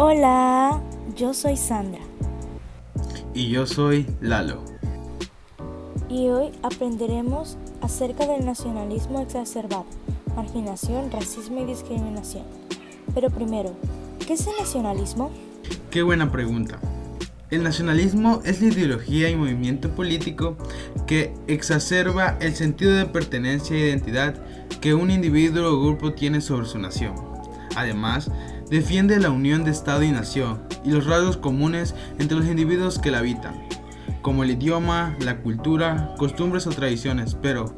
Hola, yo soy Sandra. Y yo soy Lalo. Y hoy aprenderemos acerca del nacionalismo exacerbado, marginación, racismo y discriminación. Pero primero, ¿qué es el nacionalismo? Qué buena pregunta. El nacionalismo es la ideología y movimiento político que exacerba el sentido de pertenencia e identidad que un individuo o grupo tiene sobre su nación. Además, defiende la unión de Estado y nación y los rasgos comunes entre los individuos que la habitan, como el idioma, la cultura, costumbres o tradiciones. Pero,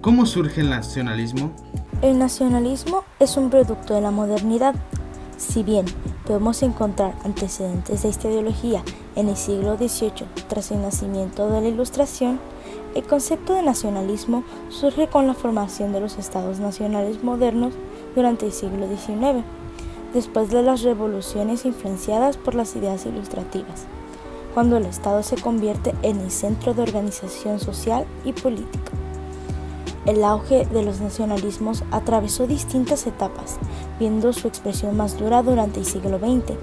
¿cómo surge el nacionalismo? El nacionalismo es un producto de la modernidad. Si bien podemos encontrar antecedentes de esta ideología en el siglo XVIII tras el nacimiento de la Ilustración, el concepto de nacionalismo surge con la formación de los estados nacionales modernos durante el siglo XIX, después de las revoluciones influenciadas por las ideas ilustrativas, cuando el Estado se convierte en el centro de organización social y política. El auge de los nacionalismos atravesó distintas etapas, viendo su expresión más dura durante el siglo XX,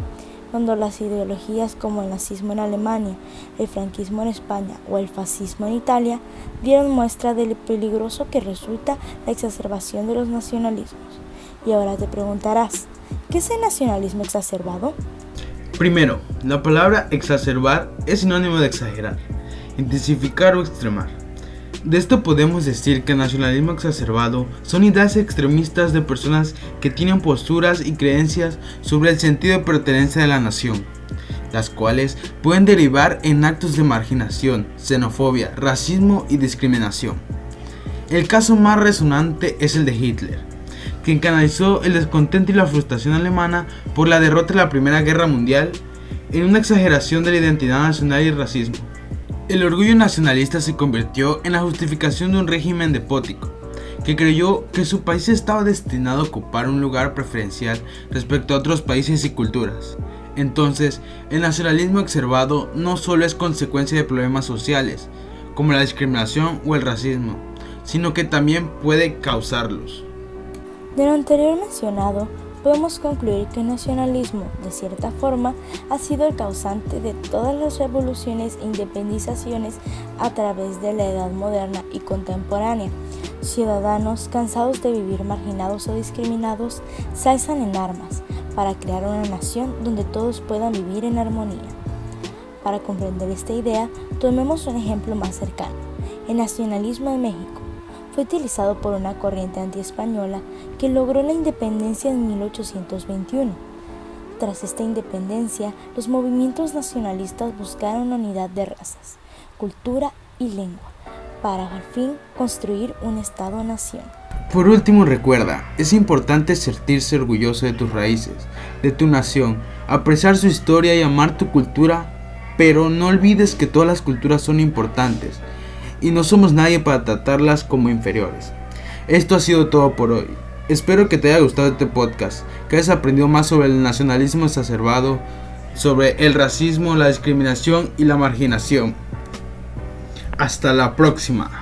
cuando las ideologías como el nazismo en Alemania, el franquismo en España o el fascismo en Italia dieron muestra de lo peligroso que resulta la exacerbación de los nacionalismos. Y ahora te preguntarás, ¿qué es el nacionalismo exacerbado? Primero, la palabra exacerbar es sinónimo de exagerar, intensificar o extremar. De esto podemos decir que el nacionalismo exacerbado son ideas extremistas de personas que tienen posturas y creencias sobre el sentido de pertenencia de la nación, las cuales pueden derivar en actos de marginación, xenofobia, racismo y discriminación. El caso más resonante es el de Hitler, quien canalizó el descontento y la frustración alemana por la derrota de la Primera Guerra Mundial en una exageración de la identidad nacional y el racismo. El orgullo nacionalista se convirtió en la justificación de un régimen depótico, que creyó que su país estaba destinado a ocupar un lugar preferencial respecto a otros países y culturas. Entonces, el nacionalismo exacerbado no solo es consecuencia de problemas sociales, como la discriminación o el racismo, sino que también puede causarlos. De lo anterior mencionado, podemos concluir que el nacionalismo, de cierta forma, ha sido el causante de todas las revoluciones e independizaciones a través de la edad moderna y contemporánea. Ciudadanos cansados de vivir marginados o discriminados se alzan en armas para crear una nación donde todos puedan vivir en armonía. Para comprender esta idea, tomemos un ejemplo más cercano, el nacionalismo de México fue utilizado por una corriente antiespañola que logró la independencia en 1821. Tras esta independencia, los movimientos nacionalistas buscaron unidad de razas, cultura y lengua para al fin construir un Estado-nación. Por último, recuerda, es importante sentirse orgulloso de tus raíces, de tu nación, apreciar su historia y amar tu cultura, pero no olvides que todas las culturas son importantes y no somos nadie para tratarlas como inferiores. Esto ha sido todo por hoy. Espero que te haya gustado este podcast, que hayas aprendido más sobre el nacionalismo exacerbado, sobre el racismo, la discriminación y la marginación. Hasta la próxima.